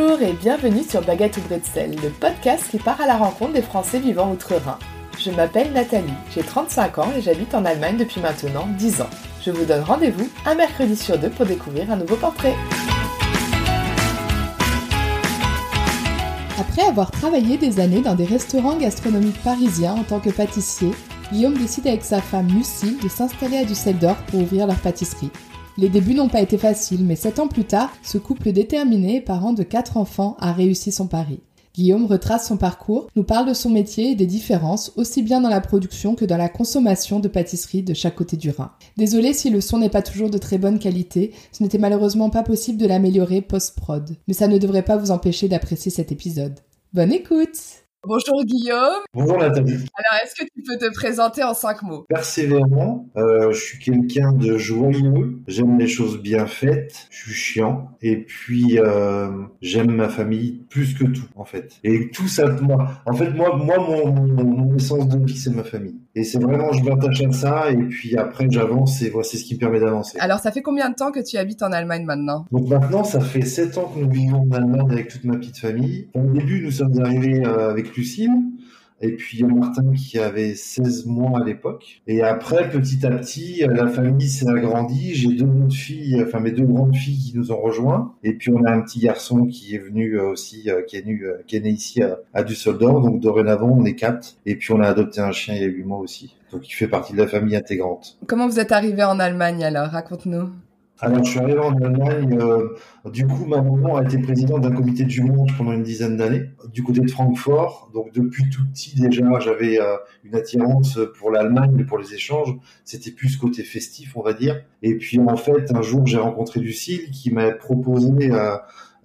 Bonjour et bienvenue sur Baguette ou Bretzel, le podcast qui part à la rencontre des Français vivant outre-Rhin. Je m'appelle Nathalie, j'ai 35 ans et j'habite en Allemagne depuis maintenant 10 ans. Je vous donne rendez-vous un mercredi sur deux pour découvrir un nouveau portrait. Après avoir travaillé des années dans des restaurants gastronomiques parisiens en tant que pâtissier, Guillaume décide avec sa femme Lucille de s'installer à Düsseldorf pour ouvrir leur pâtisserie. Les débuts n'ont pas été faciles, mais sept ans plus tard, ce couple déterminé, parent de quatre enfants, a réussi son pari. Guillaume retrace son parcours, nous parle de son métier et des différences, aussi bien dans la production que dans la consommation de pâtisserie de chaque côté du Rhin. Désolé si le son n'est pas toujours de très bonne qualité, ce n'était malheureusement pas possible de l'améliorer post-prod, mais ça ne devrait pas vous empêcher d'apprécier cet épisode. Bonne écoute Bonjour Guillaume. Bonjour Nathalie. Alors, est-ce que tu peux te présenter en cinq mots? Persévérant, euh, je suis quelqu'un de joyeux, j'aime les choses bien faites, je suis chiant, et puis euh, j'aime ma famille plus que tout en fait. Et tout ça, moi, en fait, moi, moi mon, mon, essence de vie, c'est ma famille. Et c'est vraiment, je m'attache à ça, et puis après, j'avance, et voici ce qui me permet d'avancer. Alors, ça fait combien de temps que tu habites en Allemagne maintenant? Donc maintenant, ça fait sept ans que nous vivons en Allemagne avec toute ma petite famille. Au début, nous sommes arrivés euh, avec Lucille. Et puis Martin qui avait 16 mois à l'époque. Et après, petit à petit, la famille s'est agrandie. J'ai deux autres filles, enfin mes deux grandes filles qui nous ont rejoints. Et puis on a un petit garçon qui est venu euh, aussi, euh, qui est, venu, euh, qui est né ici à, à Düsseldorf. Donc dorénavant, on est quatre. Et puis on a adopté un chien il y a huit mois aussi. Donc il fait partie de la famille intégrante. Comment vous êtes arrivé en Allemagne alors? Raconte-nous. Alors, je suis arrivé en Allemagne. Euh, du coup, ma maman a été présidente d'un comité de jumelage pendant une dizaine d'années, du côté de Francfort. Donc, depuis tout petit, déjà, j'avais euh, une attirance pour l'Allemagne et pour les échanges. C'était plus côté festif, on va dire. Et puis, en fait, un jour, j'ai rencontré Lucille qui m'a proposé. Euh,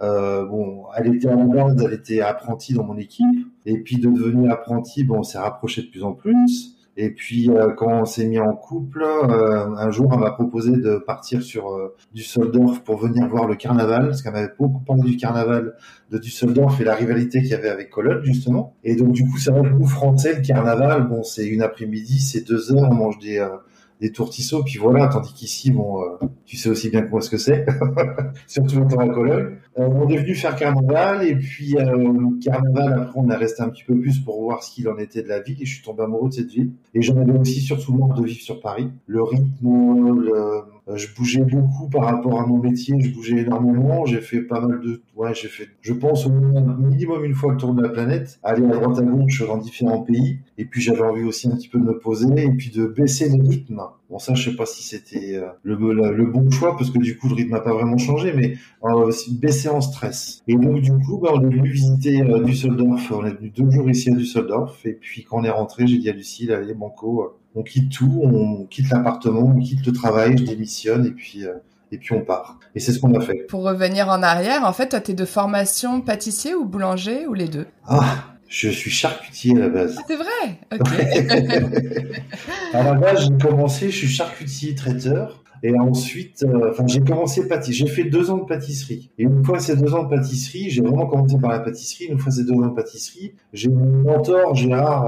euh, bon, elle était en base, elle était apprentie dans mon équipe. Et puis, de devenir apprentie, bon, on s'est rapproché de plus en plus. Et puis euh, quand on s'est mis en couple, euh, un jour, elle m'a proposé de partir sur euh, Düsseldorf pour venir voir le carnaval, parce qu'elle m'avait beaucoup parlé du carnaval de Düsseldorf et la rivalité qu'il y avait avec Cologne justement. Et donc du coup, c'est vrai que nous Français, le carnaval, bon, c'est une après-midi, c'est deux heures, on mange des des tourtisseaux, puis voilà, tandis qu'ici, bon, euh, tu sais aussi bien comment ce que c'est, surtout en temps à Cologne. Euh, on est venu faire carnaval, et puis euh, carnaval, après, on est resté un petit peu plus pour voir ce qu'il en était de la ville, et je suis tombé amoureux de cette ville. Et j'en avais aussi surtout marre de vivre sur Paris. Le rythme, le, euh, je bougeais beaucoup par rapport à mon métier, je bougeais énormément, j'ai fait pas mal de, ouais, j'ai fait, je pense au minimum une fois le tour de la planète, aller à droite à gauche dans différents pays, et puis j'avais envie aussi un petit peu de me poser et puis de baisser le rythme. Bon ça, je sais pas si c'était euh, le, le, bon choix parce que du coup le rythme n'a pas vraiment changé, mais euh, baisser en stress. Et donc du coup, bah, on est venu visiter euh, Düsseldorf, on est venu deux jours ici à Düsseldorf, et puis quand on est rentré, j'ai dit à Lucille, allez Banco on quitte tout, on quitte l'appartement, on quitte le travail, je démissionne et puis euh, et puis on part. Et c'est ce qu'on a fait. Pour revenir en arrière, en fait, toi, t'es de formation pâtissier ou boulanger ou les deux? Ah, je suis charcutier à la base. Ah, c'est vrai? À la base, j'ai commencé, je suis charcutier traiteur. Et ensuite, euh, j'ai commencé pâtisserie. J'ai fait deux ans de pâtisserie. Et une fois ces deux ans de pâtisserie, j'ai vraiment commencé par la pâtisserie. Une fois ces deux ans de pâtisserie, j'ai mon mentor Gérard.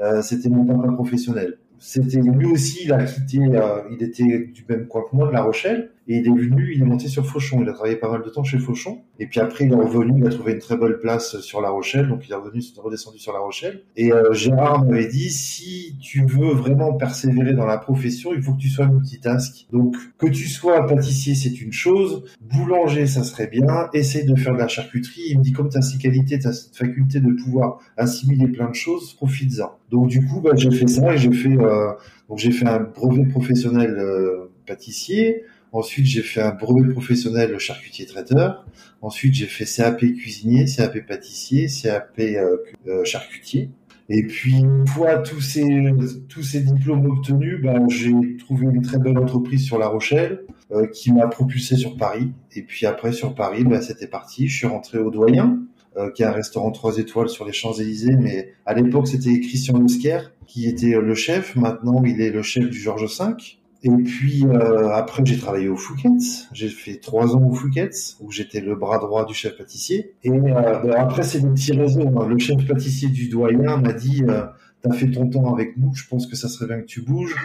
Euh, c'était mon papa professionnel c'était lui aussi, il a quitté, euh, il était du même coin que moi, de La Rochelle, et il est venu, il est monté sur Fauchon. Il a travaillé pas mal de temps chez Fauchon. Et puis après, il est revenu, il a trouvé une très belle place sur La Rochelle, donc il est revenu, il est redescendu sur La Rochelle. Et euh, Gérard m'avait dit, si tu veux vraiment persévérer dans la profession, il faut que tu sois multitask. Donc que tu sois pâtissier, c'est une chose, boulanger, ça serait bien. Essaye de faire de la charcuterie. Il me dit, comme tu as ces qualités, tu as cette faculté de pouvoir assimiler plein de choses, profites-en. Donc du coup, bah, j'ai fait ça et j'ai fait euh, donc j'ai fait un brevet professionnel euh, pâtissier. Ensuite, j'ai fait un brevet professionnel charcutier traiteur. Ensuite, j'ai fait CAP cuisinier, CAP pâtissier, CAP euh, charcutier. Et puis, une fois tous ces diplômes obtenus, ben, j'ai trouvé une très belle entreprise sur La Rochelle qui m'a propulsé sur Paris. Et puis après, sur Paris, ben, c'était parti. Je suis rentré au Doyen. Euh, qui est un restaurant trois étoiles sur les Champs-Élysées, mais à l'époque c'était Christian Oscar qui était le chef. Maintenant, il est le chef du Georges V. Et puis euh, après, j'ai travaillé au Fouquet's. J'ai fait trois ans au Fouquet's où j'étais le bras droit du chef pâtissier. Et euh, ben, après, c'est des petits réseaux. Hein. Le chef pâtissier du doyen m'a dit euh, "T'as fait ton temps avec nous. Je pense que ça serait bien que tu bouges."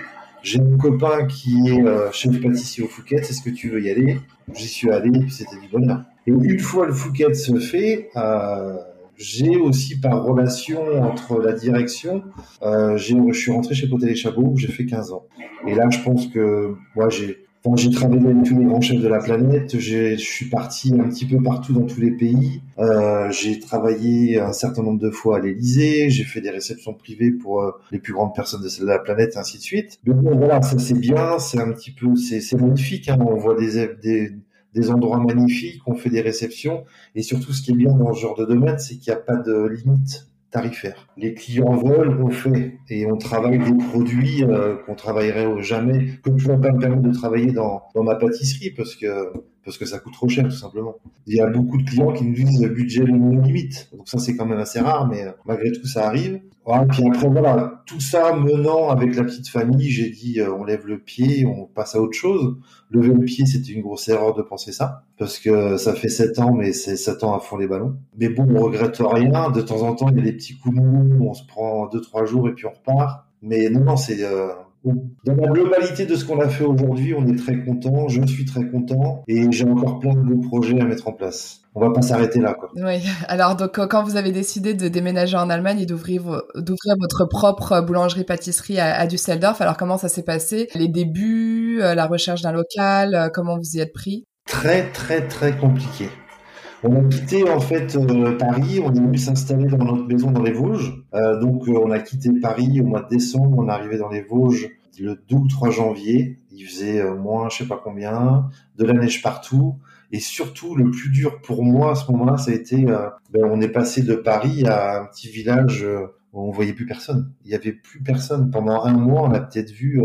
J'ai un copain qui est chef pâtissier au Fouquet's. Est-ce que tu veux y aller? J'y suis allé et puis c'était du bonheur. Et une fois le Fouquet se fait, euh, j'ai aussi par relation entre la direction, euh, je suis rentré chez Potel et Chabot où j'ai fait 15 ans. Et là, je pense que moi, j'ai j'ai travaillé avec tous les grands chefs de la planète. Je suis parti un petit peu partout dans tous les pays. Euh, j'ai travaillé un certain nombre de fois à l'Élysée. J'ai fait des réceptions privées pour euh, les plus grandes personnes de la planète, ainsi de suite. Mais bon, voilà, ça c'est bien. C'est un petit peu, c'est magnifique. Hein. On voit des, des des endroits magnifiques, on fait des réceptions. Et surtout, ce qui est bien dans ce genre de domaine, c'est qu'il n'y a pas de limite tarifaire. Les clients veulent, on fait, et on travaille des produits euh, qu'on travaillerait jamais, que je ne pas me permettre de travailler dans ma pâtisserie parce que parce que ça coûte trop cher tout simplement. Il y a beaucoup de clients qui nous disent le budget limite, donc ça c'est quand même assez rare, mais euh, malgré tout ça arrive. Voilà, puis après voilà, tout ça menant avec la petite famille, j'ai dit euh, on lève le pied, on passe à autre chose. Lever le pied, c'était une grosse erreur de penser ça, parce que ça fait sept ans, mais c'est sept ans à fond les ballons. Mais bon, on regrette rien. De temps en temps, il y a des petits coups de mou, on se prend deux trois jours et puis on repart. Mais non, non, c'est euh, dans la globalité de ce qu'on a fait aujourd'hui, on est très content. Je suis très content et j'ai encore plein de beaux projets à mettre en place. On va pas s'arrêter là, quoi. Oui. Alors donc quand vous avez décidé de déménager en Allemagne et d'ouvrir d'ouvrir votre propre boulangerie-pâtisserie à, Düsseldorf, alors comment ça s'est passé? Les débuts, euh, la recherche d'un local, euh, comment vous y êtes pris? Très très très compliqué. On a quitté en fait euh, Paris, on est venu s'installer dans notre maison dans les Vosges. Euh, donc euh, on a quitté Paris au mois de décembre, on est arrivé dans les Vosges le 2 ou 3 janvier. Il faisait moins je sais pas combien, de la neige partout. Et surtout, le plus dur pour moi à ce moment-là, ça a été, ben, on est passé de Paris à un petit village où on voyait plus personne. Il y avait plus personne pendant un mois. On a peut-être vu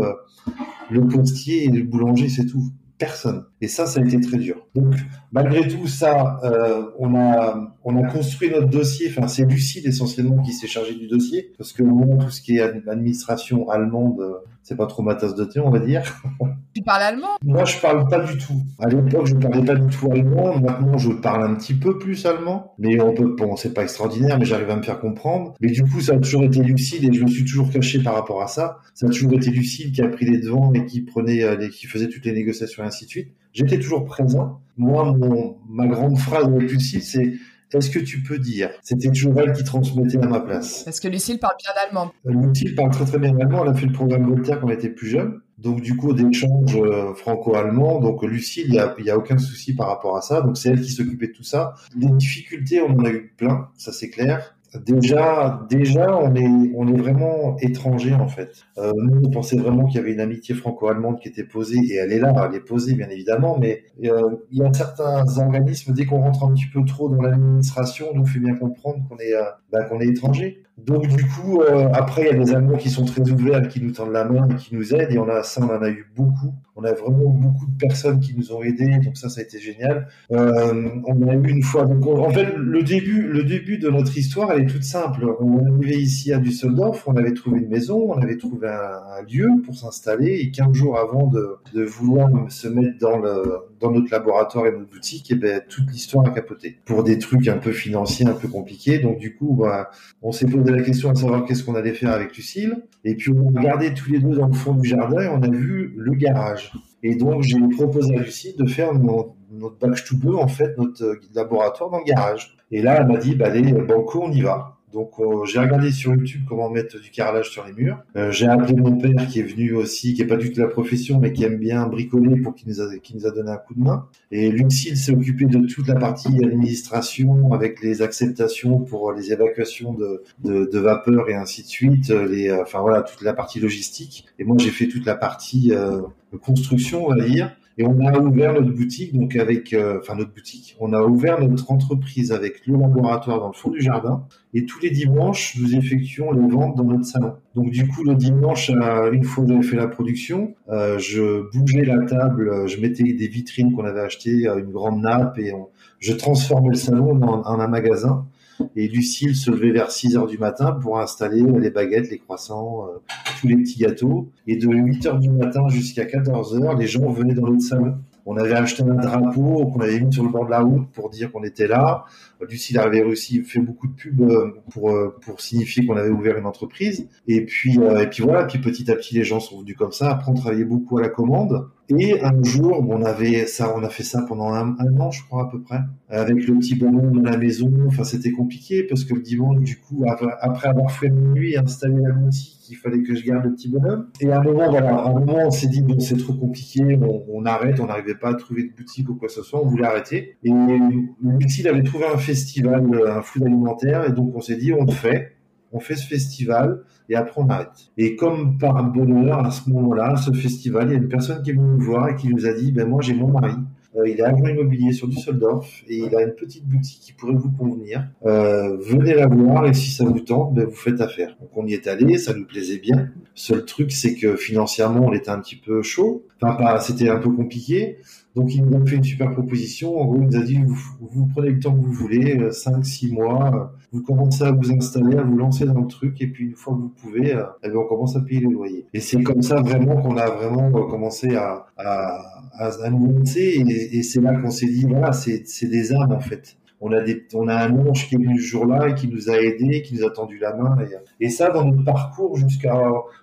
le postier et le boulanger, c'est tout personne. Et ça, ça a été très dur. Donc, malgré tout ça, euh, on a on a construit notre dossier. Enfin, c'est Lucide essentiellement qui s'est chargé du dossier, parce que moi, tout ce qui est administration allemande, c'est pas trop ma tasse de thé, on va dire. Tu parles allemand? Moi, je parle pas du tout. À l'époque, je parlais pas du tout allemand. Maintenant, je parle un petit peu plus allemand. Mais on peut, bon, c'est pas extraordinaire, mais j'arrive à me faire comprendre. Mais du coup, ça a toujours été Lucide et je me suis toujours caché par rapport à ça. Ça a toujours été Lucide qui a pris les devants et qui prenait, euh, qui faisait toutes les négociations ainsi de suite. J'étais toujours présent. Moi, mon, ma grande phrase avec Lucide, c'est est-ce que tu peux dire? C'était toujours elle qui transmettait à ma place. Est-ce que Lucille parle bien allemand euh, Lucille parle très très bien allemand. Elle a fait le programme Voltaire quand elle était plus jeune. Donc du coup, d'échanges euh, franco-allemand. Donc Lucille, il n'y a, y a aucun souci par rapport à ça. Donc c'est elle qui s'occupait de tout ça. Les difficultés, on en a eu plein, ça c'est clair. Déjà, déjà, on est, on est vraiment étranger en fait. Euh, nous, on pensait vraiment qu'il y avait une amitié franco-allemande qui était posée, et elle est là, elle est posée bien évidemment, mais euh, il y a certains organismes, dès qu'on rentre un petit peu trop dans l'administration, nous fait bien comprendre qu'on est, euh, bah, qu'on est étranger. Donc du coup, euh, après, il y a des Allemands qui sont très ouverts, qui nous tendent la main, qui nous aident, et on a ça, on en a eu beaucoup. On a vraiment beaucoup de personnes qui nous ont aidés, donc ça, ça a été génial. Euh, on a eu une fois, donc en fait, le début, le début de notre histoire, elle est toute simple. On est arrivé ici à Düsseldorf, on avait trouvé une maison, on avait trouvé un, lieu pour s'installer, et 15 jours avant de, de vouloir se mettre dans le dans notre laboratoire et notre boutique, et ben toute l'histoire a capoté pour des trucs un peu financiers, un peu compliqués. Donc du coup, bah, on s'est posé la question à savoir qu'est-ce qu'on allait faire avec Lucille. Et puis on a regardé tous les deux dans le fond du jardin et on a vu le garage. Et donc j'ai proposé à Lucille de faire notre, notre to en fait, notre laboratoire dans le garage. Et là, elle m'a dit, bah allez, banco, on y va. Donc j'ai regardé sur YouTube comment mettre du carrelage sur les murs. Euh, j'ai appelé mon père qui est venu aussi, qui est pas du tout la profession, mais qui aime bien bricoler pour qu'il nous a, nous a donné un coup de main. Et Lucille s'est occupé de toute la partie administration avec les acceptations pour les évacuations de, de, de vapeur et ainsi de suite. Les, enfin voilà, toute la partie logistique. Et moi j'ai fait toute la partie euh, construction, on va dire. Et on a ouvert notre boutique, donc avec, euh, enfin notre boutique, on a ouvert notre entreprise avec le laboratoire dans le fond du jardin. Et tous les dimanches, nous effectuons les ventes dans notre salon. Donc du coup, le dimanche, euh, une fois que j'avais fait la production, euh, je bougeais la table, je mettais des vitrines qu'on avait achetées, une grande nappe, et je transformais le salon en un magasin. Et Lucille se levait vers 6 heures du matin pour installer les baguettes, les croissants, euh, tous les petits gâteaux. Et de 8 heures du matin jusqu'à 14 heures, les gens venaient dans notre salon. On avait acheté un drapeau qu'on avait mis sur le bord de la route pour dire qu'on était là. Lucille avait aussi fait beaucoup de pubs euh, pour euh, pour signifier qu'on avait ouvert une entreprise. Et puis et puis voilà. Puis petit à petit, les gens sont venus comme ça. Après, on travaillait beaucoup à la commande. Et un jour, on avait ça, on a fait ça pendant un, an, je crois à peu près, avec le petit bonhomme de la maison. Enfin, c'était compliqué parce que le dimanche, du coup, après avoir fait nuit et installé la boutique, il fallait que je garde le petit bonhomme. Et à un moment, voilà, à un moment, on s'est dit bon, c'est trop compliqué, on, arrête, on n'arrivait pas à trouver de boutique ou quoi que ce soit, on voulait arrêter. Et il avait trouvé un festival, un food alimentaire, et donc on s'est dit on le fait on fait ce festival et après on arrête. Et comme par bonheur, à ce moment-là, ce festival, il y a une personne qui est venue nous voir et qui nous a dit, ben moi j'ai mon mari, euh, il est agent immobilier sur Düsseldorf et il a une petite boutique qui pourrait vous convenir. Euh, venez la voir et si ça vous tente, ben, vous faites affaire. Donc on y est allé, ça nous plaisait bien. Seul truc, c'est que financièrement, on était un petit peu chaud. Enfin, c'était un peu compliqué. Donc il nous a fait une super proposition. En gros, il nous a dit vous, prenez le temps que vous voulez, 5 euh, mois, vous commencez à vous installer, à vous lancer dans le truc, et puis une fois que vous pouvez, euh, eh ben, on commence à payer les loyers. Et c'est comme ça vraiment qu'on a vraiment commencé à, à, à, nous lancer, et, c'est là qu'on s'est dit voilà, c'est des âmes en fait on a des, on a un ange qui est venu ce jour-là et qui nous a aidés, qui nous a tendu la main. Et, ça, dans notre parcours jusqu'à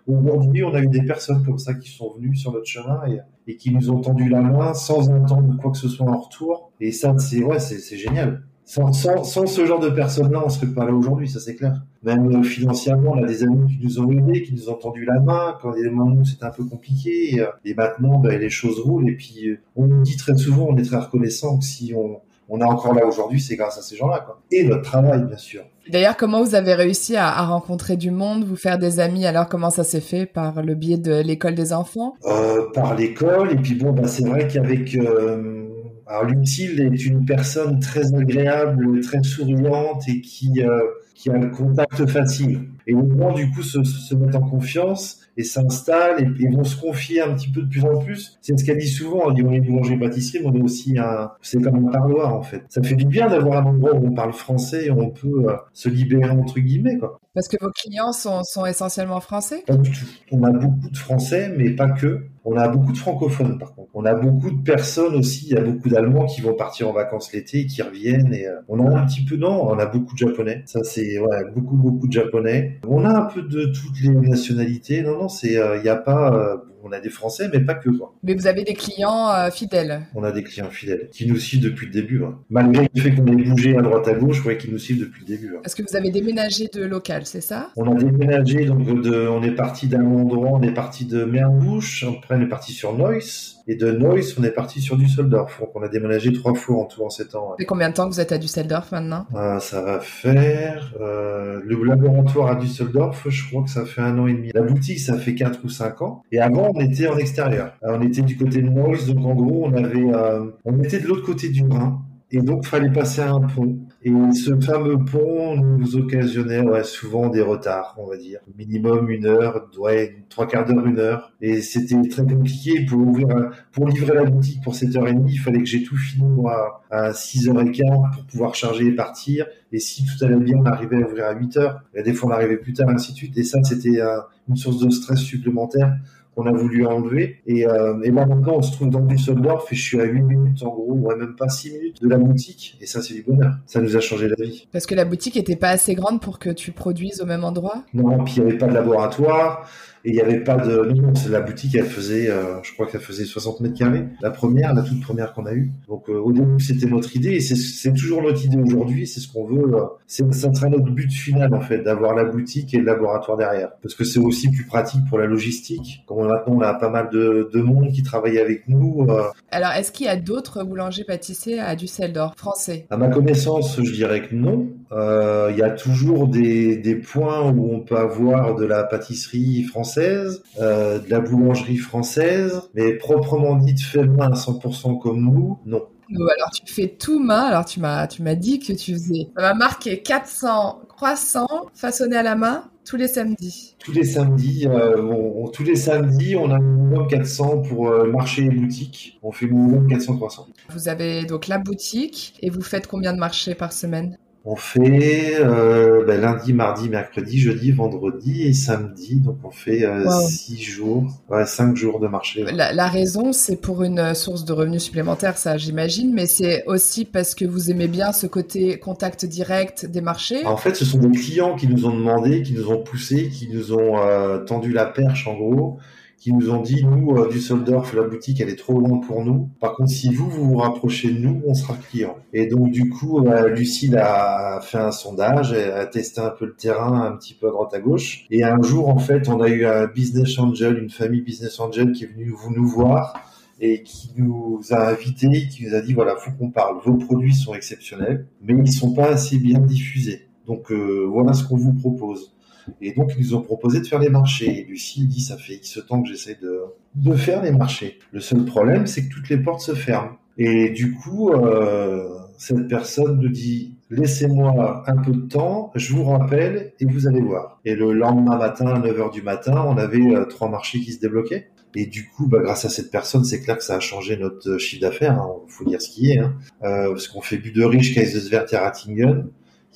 aujourd'hui, on a eu des personnes comme ça qui sont venues sur notre chemin et, et qui nous ont tendu la main sans attendre quoi que ce soit en retour. Et ça, c'est ouais, c'est génial. Sans, sans, sans, ce genre de personnes-là, on serait pas là aujourd'hui, ça c'est clair. Même euh, financièrement, on a des amis qui nous ont aidés, qui nous ont tendu la main quand il y a des moments où c'était un peu compliqué. Et, euh, maintenant, ben, les choses roulent. Et puis, euh, on nous dit très souvent, on est très reconnaissant que si on, on est encore là aujourd'hui, c'est grâce à ces gens-là. Quoi. Et notre travail, bien sûr. D'ailleurs, comment vous avez réussi à, rencontrer du monde, vous faire des amis? Alors, comment ça s'est fait? Par le biais de l'école des enfants? Euh, Par l'école. Et puis, bon, bah, c'est vrai qu'avec... Euh... Alors, Lucille est une personne très agréable, très souriante et qui, euh, qui a le contact facile. Et au moins, du coup, se, se mettre en confiance et s'installent et, vont se confier un petit peu de plus en plus. C'est ce qu'elle dit souvent, elle dit on est boulanger pâtissier, mais on est aussi un, c'est comme un parloir en fait. Ça fait du bien d'avoir un endroit où on parle français et on peut euh, se libérer entre guillemets quoi. Parce que vos clients sont, essentiellement français? Pas du tout. On a beaucoup de français, mais pas que. On a beaucoup de francophones par contre. On a beaucoup de personnes aussi, il y a beaucoup d'Allemands qui vont partir en vacances l'été et qui reviennent. Et euh, on a un petit peu, non, on a beaucoup de Japonais. Ça c'est ouais, beaucoup beaucoup de Japonais. On a un peu de toutes les nationalités. Non non, c'est euh, il n'y a pas euh, on a des Français, mais pas que. Quoi. Mais vous avez des clients euh, fidèles. On a des clients fidèles qui nous suivent depuis le début. Hein. Malgré le fait qu'on ait bougé à droite à gauche, voyez qu'ils nous suivent depuis le début. Hein. Est-ce que vous avez déménagé de local, c'est ça? On a déménagé, donc on est parti d'un endroit, on est parti de Merbouche, après on est parti sur Neuss. Et de Neuss, on est parti sur Düsseldorf. Donc on a déménagé trois fois en tout en sept ans. Et combien de temps que vous êtes à Düsseldorf maintenant? Euh, Ça va faire euh, le laboratoire à Düsseldorf. Je crois que ça fait un an et demi. La boutique, ça fait quatre ou cinq ans. Et avant, on était en extérieur. on était du côté de Neuss, donc en gros, on avait, euh, on était de l'autre côté du Rhin. Et donc, il fallait passer un pont. Et ce fameux pont nous occasionnait souvent des retards, on va dire. Minimum une heure, ouais, trois quarts d'heure, une heure. Et c'était très compliqué pour ouvrir, pour livrer la boutique pour 7h30. Il fallait que j'ai tout fini, moi, à 6h15 pour pouvoir charger et partir. Et si tout allait bien, on arrivait à ouvrir à 8h. Et des fois, on arrivait plus tard, ainsi de suite. Et ça, c'était une source de stress supplémentaire qu'on a voulu enlever. Et, euh, et là maintenant, on se trouve dans Düsseldorf et je suis à 8 minutes en gros, ouais, même pas 6 minutes de la boutique. Et ça, c'est du bonheur. Ça nous a changé la vie. Parce que la boutique était pas assez grande pour que tu produises au même endroit? Non, puis il n'y avait pas de laboratoire. Et il n'y avait pas de. Non, c'est la boutique, elle faisait, euh, je crois qu'elle faisait 60 mètres carrés. La première, la toute première qu'on a eue. Donc euh, au début, c'était notre idée et c'est toujours notre idée aujourd'hui. C'est ce qu'on veut. Euh, c'est ça sera notre but final en fait, d'avoir la boutique et le laboratoire derrière, parce que c'est aussi plus pratique pour la logistique. Comme maintenant, on a pas mal de, de monde qui travaille avec nous. Alors, est-ce qu'il y a d'autres boulangers pâtissiers à Düsseldorf français? À ma connaissance, je dirais que non. Il y a toujours des, des points où on peut avoir de la pâtisserie française euh, de la boulangerie française, mais proprement dit fait main à 100% comme nous, non. Alors tu fais tout main. Alors tu m'as tu m'as dit que tu faisais. Ça m'a marqué 400 croissants façonnés à la main tous les samedis. Tous les samedis, euh, tous les samedis, on a minimum 400 pour euh, marché et boutique. On fait minimum 400 croissants. Vous avez donc la boutique et vous faites combien de marchés par semaine? On fait euh, ben, lundi, mardi, mercredi, jeudi, vendredi et samedi. Donc on fait euh, six jours, ouais, cinq jours de marché. La, raison, c'est pour une source de revenus supplémentaires, ça j'imagine, mais c'est aussi parce que vous aimez bien ce côté contact direct des marchés. En fait, ce sont des clients qui nous ont demandé, qui nous ont poussé, qui nous ont euh, tendu la perche en gros qui nous ont dit nous euh, Düsseldorf la boutique elle est trop loin pour nous. Par contre si vous vous vous rapprochez de nous on sera client. Et donc du coup euh, Lucille a fait un sondage, elle a testé un peu le terrain un petit peu à droite à gauche. Et un jour en fait on a eu un business angel, une famille business angel qui est venue vous nous voir et qui nous a invités, qui nous a dit voilà faut qu'on parle. Vos produits sont exceptionnels, mais ils sont pas assez bien diffusés. Donc euh, voilà ce qu'on vous propose. Et donc, ils nous ont proposé de faire les marchés. Et Lucie dit, ça fait X temps que j'essaie de, de faire les marchés. Le seul problème, c'est que toutes les portes se ferment. Et du coup, euh, cette personne nous dit, laissez-moi un peu de temps, je vous rappelle et vous allez voir. Et le lendemain matin, à 9h du matin, on avait euh, trois marchés qui se débloquaient. Et du coup, bah, grâce à cette personne, c'est clair que ça a changé notre chiffre d'affaires. Il hein. faut dire ce qui est. Hein. Euh, parce qu'on fait Buderich, Kaiserswerth et Ratingen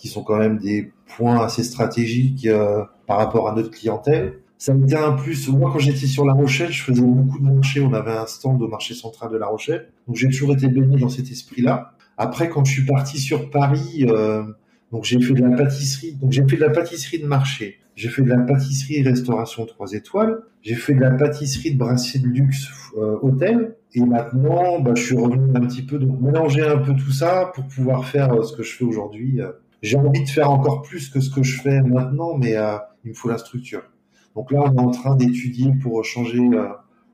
qui sont quand même des points assez stratégiques euh, par rapport à notre clientèle. Ça me un plus. Moi, quand j'étais sur La Rochelle, je faisais beaucoup de marchés. On avait un stand au marché central de La Rochelle. Donc, j'ai toujours été baigné dans cet esprit-là. Après, quand je suis parti sur Paris, euh, donc j'ai fait de la pâtisserie. Donc, j'ai fait de la pâtisserie de marché. J'ai fait de la pâtisserie restauration 3 étoiles. J'ai fait de la pâtisserie de brasserie de luxe euh, hôtel. Et maintenant, bah, je suis revenu un petit peu, donc mélanger un peu tout ça pour pouvoir faire ce que je fais aujourd'hui j'ai envie de faire encore plus que ce que je fais maintenant, mais euh, il me faut la structure. Donc là, on est en train d'étudier pour changer euh,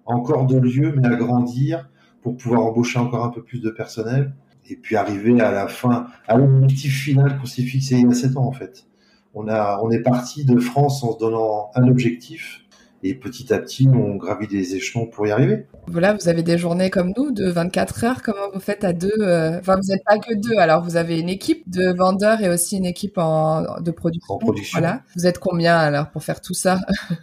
encore de lieu, mais agrandir pour pouvoir embaucher encore un peu plus de personnel et puis arriver à la fin, à l'objectif final qu'on s'est fixé il y a sept ans en fait. On a, on est parti de France en se donnant un objectif et petit à petit, on gravit des échelons pour y arriver. Voilà, vous avez des journées comme nous de 24 heures. Comment vous faites à deux euh, Enfin, vous n'êtes pas que deux. Alors, vous avez une équipe de vendeurs et aussi une équipe en, de production. En production. Voilà. Vous êtes combien alors pour faire tout ça?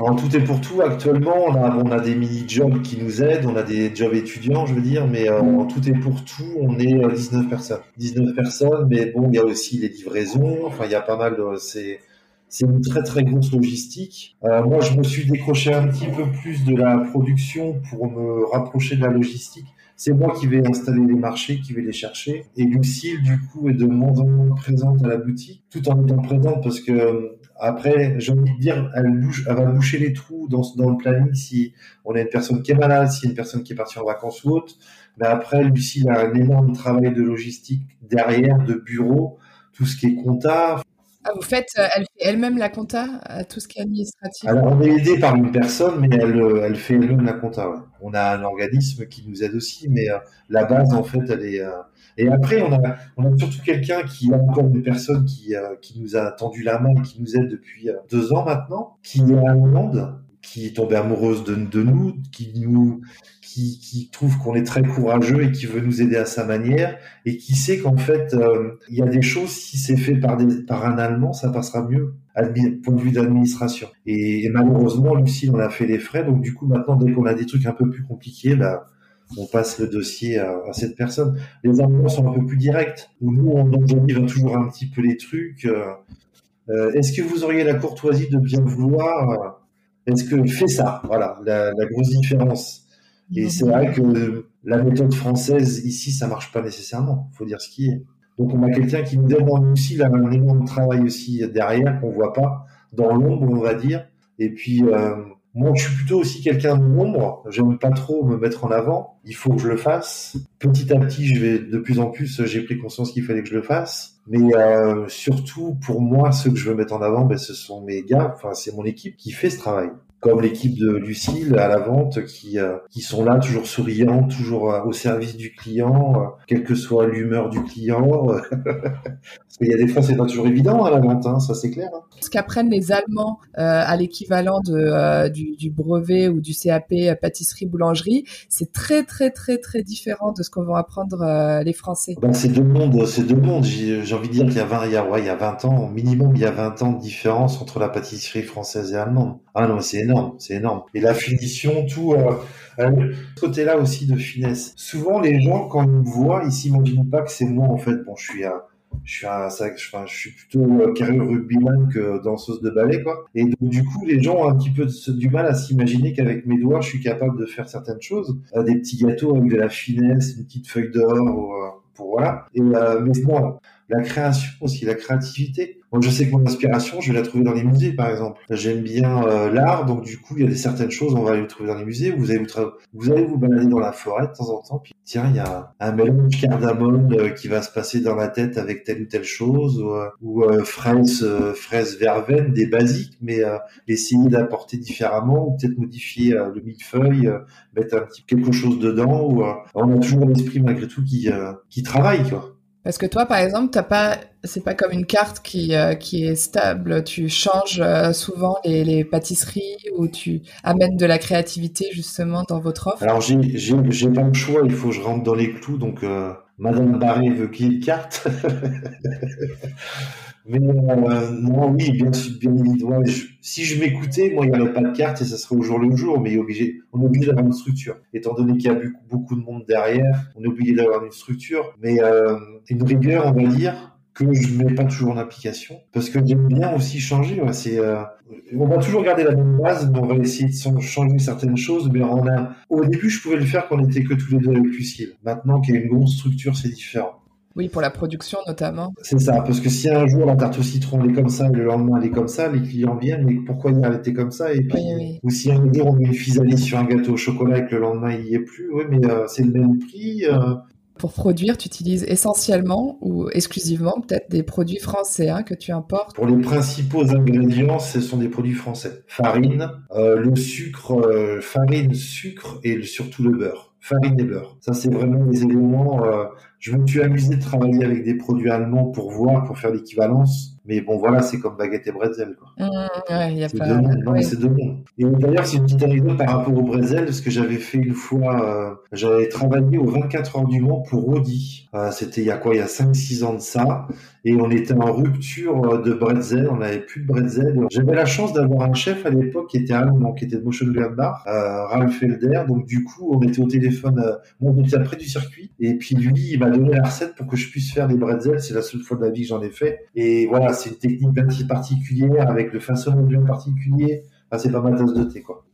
En tout et pour tout, actuellement, on a, on a des mini-jobs qui nous aident. On a des jobs étudiants, je veux dire. Mais euh, en tout et pour tout, on est 19 euh, personnes. 19 personnes, mais bon, il y a aussi les livraisons. Enfin, il y a pas mal de... C'est c'est une très très grosse logistique. Euh, moi, je me suis décroché un petit peu plus de la production pour me rapprocher de la logistique. C'est moi qui vais installer les marchés, qui vais les chercher. Et Lucille, du coup, est de moins en présente à la boutique, tout en étant présente parce que euh, après, j'ai envie de dire, elle, va boucher les trous dans, dans le planning si on a une personne qui est malade, si une personne qui est partie en vacances ou autre. Mais après, Lucille a un énorme travail de logistique derrière, de bureau, tout ce qui est compta. Ah, vous faites, euh, elle fait elle-même la compta, à tout ce qui est administratif? Alors, on est aidé par une personne, mais elle, euh, elle fait elle-même la compta. On a un organisme qui nous aide aussi, mais euh, la base, en fait, elle est. Et après, on a, on a surtout quelqu'un qui a encore une personne qui, qui nous a tendu la main, qui nous aide depuis deux ans maintenant, qui est allemande, qui est tombée amoureuse de, de nous, qui nous, qui, qui trouve qu'on est très courageux et qui veut nous aider à sa manière et qui sait qu'en fait euh, il y a des choses si c'est fait par des par un Allemand ça passera mieux point de vue d'administration et, malheureusement Lucie on a fait les frais donc du coup maintenant dès qu'on a des trucs un peu plus compliqués bah on passe le dossier à, cette personne. Les Allemands sont un peu plus directs. Nous, on enjolive toujours un petit peu les trucs. Euh, euh, est-ce que vous auriez la courtoisie de bien vouloir Est-ce que fait ça? Voilà, la, la grosse différence. Et c'est vrai que la méthode française ici, ça marche pas nécessairement. Faut dire ce qui est. Donc on a quelqu'un qui nous demande aussi là, un énorme travail aussi derrière qu'on voit pas dans l'ombre, on va dire. Et puis euh, moi, je suis plutôt aussi quelqu'un de l'ombre. J'aime pas trop me mettre en avant. Il faut que je le fasse. Petit à petit, je vais de plus en plus. J'ai pris conscience qu'il fallait que je le fasse. Mais euh, surtout, pour moi, ceux que je veux mettre en avant, ben, ce sont mes gars. Enfin, c'est mon équipe qui fait ce travail comme l'équipe de Lucille à la vente qui, euh, qui sont là toujours souriants, toujours euh, au service du client, euh, quelle que soit l'humeur du client. Parce qu'il y a des fois, c'est pas toujours évident à la vente, hein, ça c'est clair. Hein. Ce qu'apprennent les Allemands à l'équivalent de, du, du, brevet ou du CAP pâtisserie-boulangerie, c'est très très très très différent de ce qu'on va apprendre les Français. Ben, c'est deux mondes, c'est deux mondes. J'ai envie de dire qu'il y a 20, il y a, ouais, il y a 20 ans, minimum il y a 20 ans de différence entre la pâtisserie française et allemande. Ah non, c'est énorme c'est énorme. Et la finition, tout, euh, euh, côté-là aussi de finesse. Souvent, les gens, quand ils me voient, ils s'imaginent pas que c'est moi, en fait. Bon, je suis un, je suis un, enfin, je suis plutôt euh, carrière rugbyman que danseuse de ballet, quoi. Et donc, du coup, les gens ont un petit peu du mal à s'imaginer qu'avec mes doigts, je suis capable de faire certaines choses. des petits gâteaux avec de la finesse, une petite feuille d'or, pour voilà. Et, mais bon, la création aussi, la créativité. Moi, je sais que mon inspiration, je vais la trouver dans les musées, par exemple. J'aime bien euh, l'art, donc du coup, il y a des certaines choses, on va les trouver dans les musées. Vous allez vous, vous allez vous balader dans la forêt de temps en temps, puis tiens, il y a un mélange cardamome euh, qui va se passer dans la tête avec telle ou telle chose, ou, euh, fraise, fraise verveine, des basiques, mais essayer d'apporter différemment, ou peut-être modifier le millefeuille, mettre un petit quelque chose dedans. Ou, on a toujours l'esprit malgré tout qui qui travaille, quoi. Parce que toi, par exemple, t'as pas, c'est pas comme une carte qui euh, qui est stable. Tu changes euh, souvent les, pâtisseries ou tu amènes de la créativité justement dans votre offre. Alors j'ai pas le choix. Il faut que je rentre dans les clous. Donc euh, Madame Barré veut qu'il y ait une carte. Mais non, oui, bien, bien évidemment. si je m'écoutais, moi, il n'y aurait pas de carte et ça serait au jour le jour. Mais on est obligé d'avoir une structure. Étant donné qu'il y a beaucoup de monde derrière, on est obligé d'avoir une structure. Mais une rigueur, on va dire, que je ne mets pas toujours en application. Parce que j'aime bien aussi changer. c'est, euh, on va toujours garder la même base, mais on va essayer de changer certaines choses. Mais on a, au début, je pouvais le faire quand on était que tous les deux avec Lucille. Maintenant qu'il y a une grosse structure, c'est différent. Oui, pour la production notamment. C'est ça, parce que si un jour la tarte au citron est comme ça et le lendemain elle est comme ça, les clients viennent, mais pourquoi il a été comme ça et puis, Ou si un jour on met une physalie sur un gâteau au chocolat et que le lendemain il n'y est plus, oui, mais euh, c'est le même prix. Euh. Pour produire, tu utilises essentiellement ou exclusivement peut-être des produits français hein, que tu importes Pour les principaux ingrédients, ce sont des produits français. Farine, euh, le sucre, farine, sucre et surtout le beurre. Farine et beurre. Ça, c'est vraiment les éléments je me suis amusé de travailler avec des produits allemands pour voir, pour faire l'équivalence. Mais bon, voilà, c'est comme baguette et bretzel. Quoi. Mmh, y a c'est deux mondes. Non, mais c'est deux mondes. Et d'ailleurs, c'est une petite anecdote par rapport au bretzel, parce que j'avais fait une fois, euh, j'avais travaillé aux 24 heures du Mans pour Audi. Euh, c'était il y a quoi? Il y a 5-6 ans de ça. Et on était en rupture euh, de bretzel, on n'avait plus de bretzel. J'avais la chance d'avoir un chef à l'époque qui était allemand, qui était de Motion Bar, euh, Ralph Felder. Donc du coup, on était au téléphone, euh, on était près du circuit. Et puis lui, il m'a donné la recette pour que je puisse faire des bretzels. C'est la seule fois de la vie que j'en ai fait. Et voilà, c'est une technique bien particulière avec le façonnement bien particulier. Enfin, c'est pas ma tasse de thé, quoi.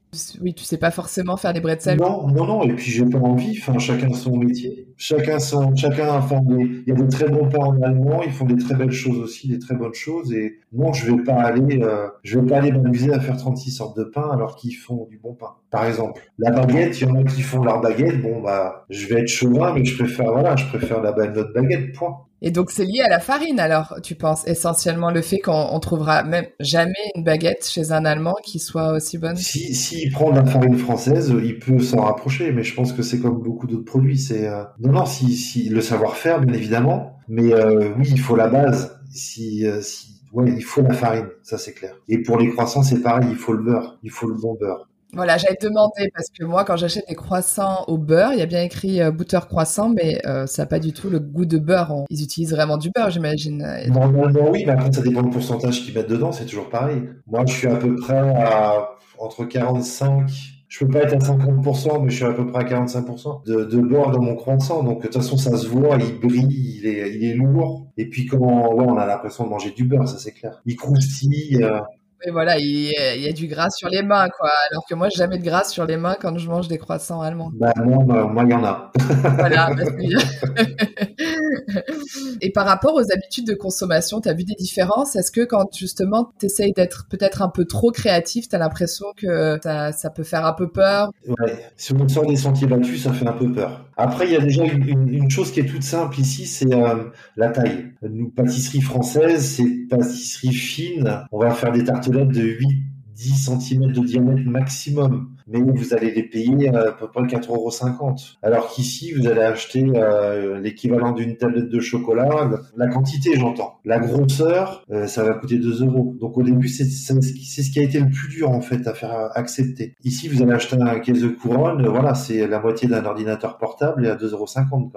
Oui, tu sais pas forcément faire des bretzels. Non, non, non. Et puis j'ai pas envie. Enfin, chacun son métier. Chacun son, chacun. Enfin, il y a des très bons pains en allemand. Ils font des très belles choses aussi, des très bonnes choses. Et non, je vais pas aller, euh, je vais pas aller m'amuser à faire 36 sortes de pain alors qu'ils font du bon pain. Par exemple, la baguette, il y en a qui font leur baguette. Bon, bah, je vais être chauvin, mais je préfère, voilà, je préfère la notre baguette. Point. Et donc c'est lié à la farine alors, tu penses essentiellement le fait qu'on trouvera même jamais une baguette chez un Allemand qui soit aussi bonne? Si s'il prend de la farine française, il peut s'en rapprocher, mais je pense que c'est comme beaucoup d'autres produits. C'est euh, non non si, si le savoir-faire bien évidemment, mais euh, oui il faut la base. Si, euh, si ouais il faut la farine, ça c'est clair. Et pour les croissants c'est pareil, il faut le beurre, il faut le bon beurre. Voilà, j'avais demandé parce que moi, quand j'achète des croissants au beurre, il y a bien écrit euh, butter croissant, mais euh, ça n'a pas du tout le goût de beurre. Ils utilisent vraiment du beurre, j'imagine. Normalement, oui, mais après, ça dépend du pourcentage qu'ils mettent dedans, c'est toujours pareil. Moi, je suis à peu près à entre 45 je peux pas être à 50%, mais je suis à peu près à 45% de, de beurre dans mon croissant. Donc, de toute façon, ça se voit, il brille, il est, il est lourd. Et puis, quand ouais, on a l'impression de manger du beurre, ça c'est clair. Il croustille. Euh, mais voilà, il, y a du gras sur les mains, quoi. Alors que moi, j'ai jamais de gras sur les mains quand je mange des croissants allemands. Bah, moi, bah, moi, il y en a. voilà. Bah, Et par rapport aux habitudes de consommation, tu as vu des différences? Est-ce que quand justement tu d'être peut-être un peu trop créatif, tu as l'impression que ça peut faire un peu peur? Ouais, si on sort des sentiers battus, ça fait un peu peur. Après, il y a déjà une, chose qui est toute simple ici, c'est euh, la taille. Nous, pâtisserie française, c'est pâtisserie fine. On va faire des tartelettes de 8 10 cm de diamètre maximum mais vous allez les payer à peu près 4,50 euros. Alors qu'ici, vous allez acheter euh, l'équivalent d'une tablette de chocolat, la quantité j'entends. La grosseur, euh, ça va coûter 2 euros. Donc au début, c'est ce qui a été le plus dur en fait à faire accepter. Ici, vous allez acheter un caisse de couronne, voilà, c'est la moitié d'un ordinateur portable et à 2,50 euros.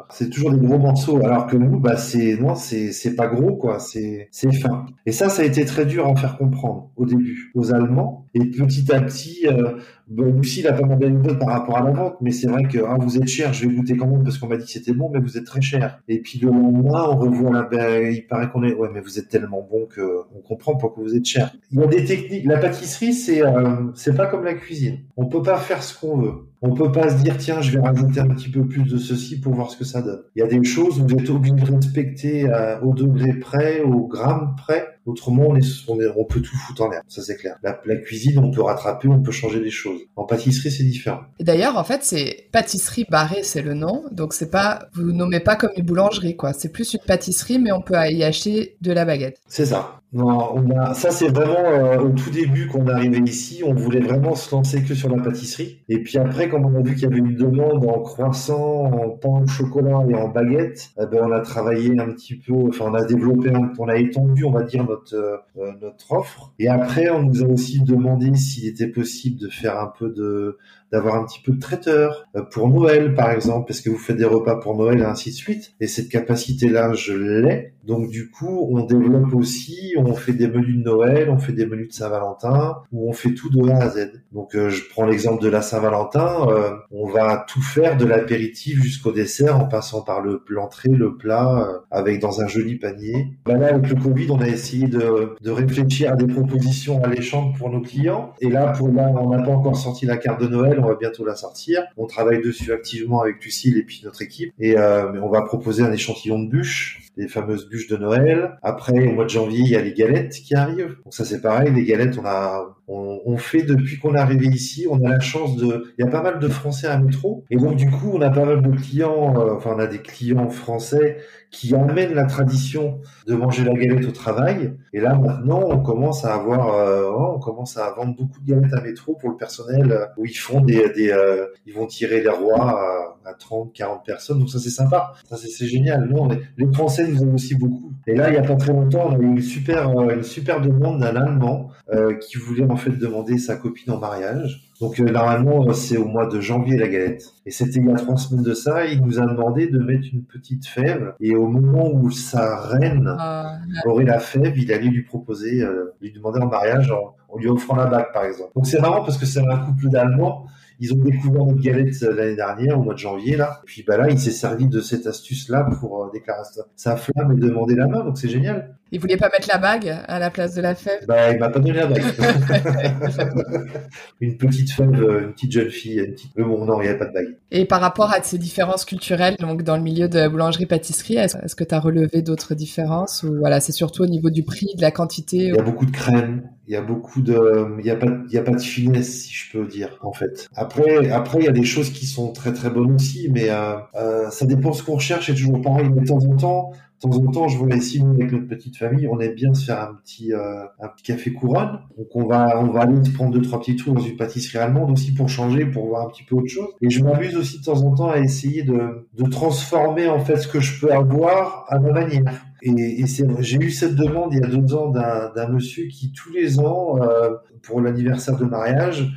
C'est toujours des gros morceaux, alors que nous, bah c'est non, c'est pas gros quoi, c'est c'est fin. Et ça, ça a été très dur à en faire comprendre au début aux Allemands. Et petit à petit, euh, Bon, Lucie, il a pas mal par rapport à la vente, mais c'est vrai que ah, vous êtes cher, je vais goûter quand même parce qu'on m'a dit que c'était bon, mais vous êtes très cher. Et puis le lendemain, on revoit la, ben, il paraît qu'on est, ouais, mais vous êtes tellement bon que on comprend pourquoi vous êtes cher. Il y a des techniques. La pâtisserie, c'est, euh, c'est pas comme la cuisine. On peut pas faire ce qu'on veut. On peut pas se dire tiens, je vais rajouter un petit peu plus de ceci pour voir ce que ça donne. Il y a des choses où vous êtes obligé de respecter euh, au degré près, au gramme près, Autrement, on, est, on, peut tout foutre en l'air, ça c'est clair. La, la, cuisine, on peut rattraper, on peut changer des choses. En pâtisserie, c'est différent. Et d'ailleurs, en fait, c'est pâtisserie barrée, c'est le nom. Donc c'est pas, vous nommez pas comme une boulangerie, quoi. C'est plus une pâtisserie, mais on peut y acheter de la baguette. C'est ça. Non, on a, ça c'est vraiment euh, au tout début qu'on est ici, on voulait vraiment se lancer que sur la pâtisserie. Et puis après, quand on a vu qu'il y avait une demande en croissant, en pain au chocolat et en baguette, eh ben, on a travaillé un petit peu, enfin on a développé, on a étendu, on va dire notre euh, notre offre. Et après, on nous a aussi demandé s'il était possible de faire un peu de d'avoir un petit peu de traiteur euh, pour Noël par exemple parce que vous faites des repas pour Noël et ainsi de suite. Et cette capacité là je l'ai. Donc du coup on développe aussi on fait des menus de Noël on fait des menus de Saint-Valentin où on fait tout de A à Z. Donc euh, je prends l'exemple de la Saint-Valentin euh, on va tout faire de l'apéritif jusqu'au dessert en passant par le l'entrée le plat avec dans un joli panier. Bah là avec le Covid on a essayé de, de réfléchir à des propositions alléchantes pour nos clients. Et là pour là on n'a pas encore sorti la carte de Noël on va bientôt la sortir. On travaille dessus activement avec Lucille et puis notre équipe. Et euh, on va proposer un échantillon de bûches, les fameuses bûches de Noël. Après, au mois de janvier, il y a les galettes qui arrivent. Donc ça, c'est pareil. Les galettes, on a, on, fait depuis qu'on est arrivé ici. On a la chance de, il y a pas mal de Français à métro. Et donc, du coup, on a pas mal de clients, euh, enfin, on a des clients français qui amènent la tradition de manger la galette au travail. Et là, maintenant, on commence à avoir, euh, on commence à vendre beaucoup de galettes à métro pour le personnel euh, où ils font des, des euh, ils vont tirer les rois à, 30, 40 personnes. Donc ça, c'est sympa. Ça, c'est génial. Non, les Français nous aiment aussi beaucoup. Et là, il y a pas très longtemps, on a eu une super, une super demande d'un Allemand qui voulait en fait demander sa copine en mariage. Donc euh, normalement, c'est au mois de janvier la galette. Et c'était il y a trois semaines de ça, il nous a demandé de mettre une petite fève. Et au moment où sa reine ah, aurait la fève, il allait lui proposer, euh, lui demander en mariage en, en lui offrant la bague, par exemple. Donc c'est marrant parce que c'est un couple d'Allemands ils ont découvert notre galette l'année dernière, au mois de janvier, là. Et puis, bah là, il s'est servi de cette astuce-là pour euh, déclarer sa flamme et demander la main, donc c'est génial. Il voulait pas mettre la bague à la place de la fève Bah, il m'a pas donné la bague. une petite fève, euh, une petite jeune fille, une petite... Mais bon, non, il n'y avait pas de bague. Et par rapport à ces différences culturelles, donc dans le milieu de boulangerie-pâtisserie, est-ce que tu as relevé d'autres différences Ou voilà, c'est surtout au niveau du prix, de la quantité Il y a beaucoup de crème, il y a beaucoup de, il y a pas, il y a pas de finesse, si je peux dire, en fait. Après, après, il y a des choses qui sont très très bonnes aussi, mais euh, euh, ça dépend ce qu'on recherche. C'est toujours pareil. Mais de temps en temps, de temps en temps, je vois ici avec notre petite famille, on aime bien se faire un petit, euh, un petit café couronne. Donc on va, on va aller se prendre deux trois petits tours dans une pâtisserie allemande aussi pour changer, pour voir un petit peu autre chose. Et je m'amuse aussi de temps en temps à essayer de, de transformer en fait ce que je peux avoir à ma manière. Et, et j'ai eu cette demande il y a deux ans d'un monsieur qui tous les ans, euh, pour l'anniversaire de mariage,